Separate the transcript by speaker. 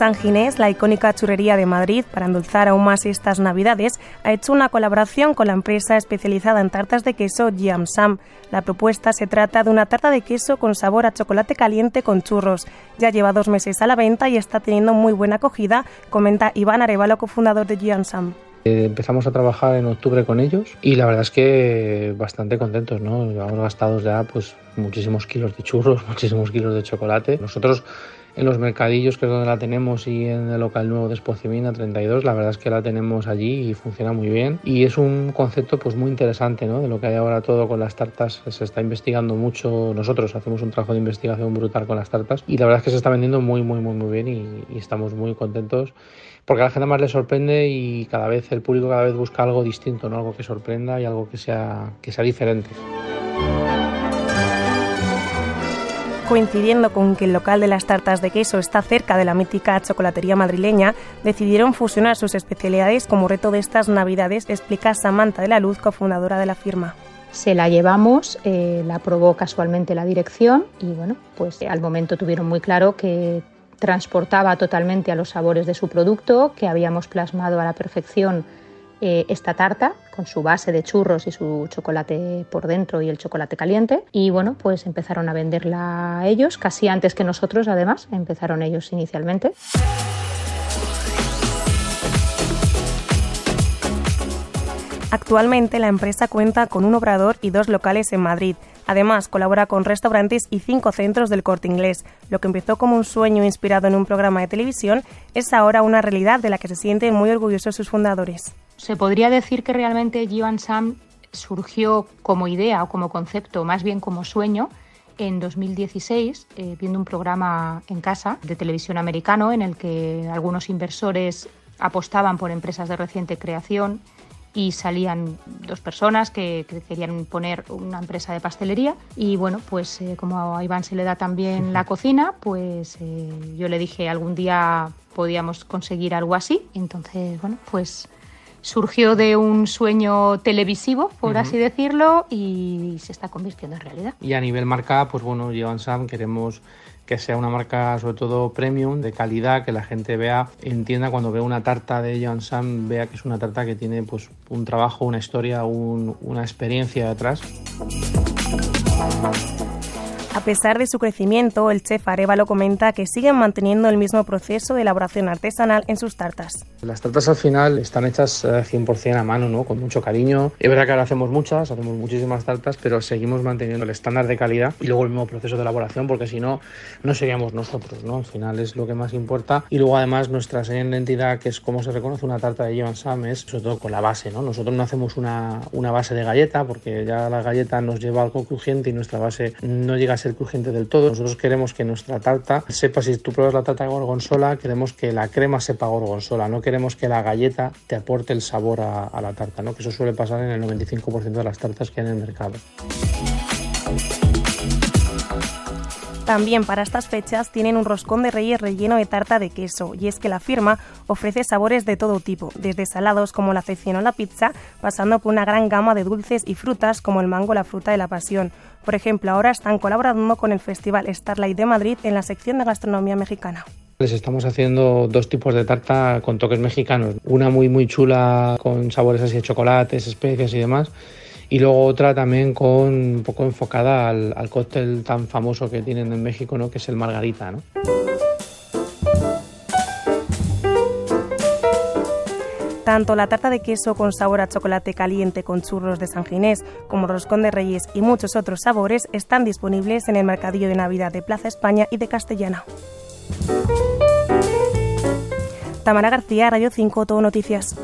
Speaker 1: San Ginés, la icónica churrería de Madrid, para endulzar aún más estas Navidades, ha hecho una colaboración con la empresa especializada en tartas de queso Jam Sam. La propuesta se trata de una tarta de queso con sabor a chocolate caliente con churros. Ya lleva dos meses a la venta y está teniendo muy buena acogida, comenta Iván Arevalo, cofundador de Jam Sam.
Speaker 2: Eh, empezamos a trabajar en octubre con ellos y la verdad es que bastante contentos, ¿no? Llevamos gastados ya pues muchísimos kilos de churros, muchísimos kilos de chocolate. Nosotros en los mercadillos, que es donde la tenemos, y en el local nuevo de Espocimina 32, la verdad es que la tenemos allí y funciona muy bien. Y es un concepto pues muy interesante, ¿no? De lo que hay ahora todo con las tartas, se está investigando mucho, nosotros hacemos un trabajo de investigación brutal con las tartas y la verdad es que se está vendiendo muy, muy, muy, muy bien y, y estamos muy contentos porque a la gente más le sorprende y cada vez el público cada vez busca algo distinto, ¿no? Algo que sorprenda y algo que sea, que sea diferente.
Speaker 1: Coincidiendo con que el local de las tartas de queso está cerca de la mítica chocolatería madrileña, decidieron fusionar sus especialidades como reto de estas Navidades, explica Samantha de la Luz, cofundadora de la firma.
Speaker 3: Se la llevamos, eh, la aprobó casualmente la dirección y bueno, pues al momento tuvieron muy claro que transportaba totalmente a los sabores de su producto, que habíamos plasmado a la perfección eh, esta tarta con su base de churros y su chocolate por dentro y el chocolate caliente. Y bueno, pues empezaron a venderla ellos, casi antes que nosotros además, empezaron ellos inicialmente.
Speaker 1: Actualmente la empresa cuenta con un obrador y dos locales en Madrid. Además, colabora con restaurantes y cinco centros del corte inglés. Lo que empezó como un sueño inspirado en un programa de televisión es ahora una realidad de la que se sienten muy orgullosos sus fundadores.
Speaker 3: Se podría decir que realmente Joan Sam surgió como idea o como concepto, más bien como sueño, en 2016, eh, viendo un programa en casa de televisión americano en el que algunos inversores apostaban por empresas de reciente creación y salían dos personas que, que, querían poner una empresa de pastelería y bueno, pues eh, como a Iván se le da también la cocina, pues eh, yo le dije algún día podíamos conseguir algo así, entonces bueno, pues surgió de un sueño televisivo, por uh -huh. así decirlo, y se está convirtiendo en realidad.
Speaker 2: Y a nivel marca, pues bueno, Joan Sam queremos que sea una marca sobre todo premium, de calidad, que la gente vea, entienda cuando ve una tarta de Joan Sam, vea que es una tarta que tiene pues un trabajo, una historia, un, una experiencia detrás.
Speaker 1: A pesar de su crecimiento, el chef Arevalo comenta que siguen manteniendo el mismo proceso de elaboración artesanal en sus tartas.
Speaker 2: Las tartas al final están hechas 100% a mano, ¿no? con mucho cariño. Es verdad que ahora hacemos muchas, hacemos muchísimas tartas, pero seguimos manteniendo el estándar de calidad y luego el mismo proceso de elaboración, porque si no, no seríamos nosotros. ¿no? Al final es lo que más importa. Y luego además nuestra señal de identidad, que es cómo se reconoce una tarta de Joan Sam, es sobre todo con la base. ¿no? Nosotros no hacemos una, una base de galleta, porque ya la galleta nos lleva algo crujiente y nuestra base no llega a ser crujiente del todo. Nosotros queremos que nuestra tarta sepa, si tú pruebas la tarta de gorgonzola, queremos que la crema sepa gorgonzola, no queremos que la galleta te aporte el sabor a, a la tarta, ¿no? que eso suele pasar en el 95% de las tartas que hay en el mercado.
Speaker 1: También para estas fechas tienen un roscón de reyes relleno de tarta de queso, y es que la firma ofrece sabores de todo tipo, desde salados como la cecina o la pizza, pasando por una gran gama de dulces y frutas como el mango o la fruta de la pasión. Por ejemplo, ahora están colaborando con el Festival Starlight de Madrid en la sección de gastronomía mexicana.
Speaker 2: Les estamos haciendo dos tipos de tarta con toques mexicanos. Una muy muy chula con sabores así de chocolates, especias y demás y luego otra también con un poco enfocada al, al, cóctel tan famoso que tienen en México, ¿no? que es el margarita. ¿no?
Speaker 1: Tanto la tarta de queso con sabor a chocolate caliente con churros de San Ginés como roscón de reyes y muchos otros sabores están disponibles en el mercadillo de Navidad de Plaza España y de Castellana. Tamara García, Radio 5, Todo Noticias.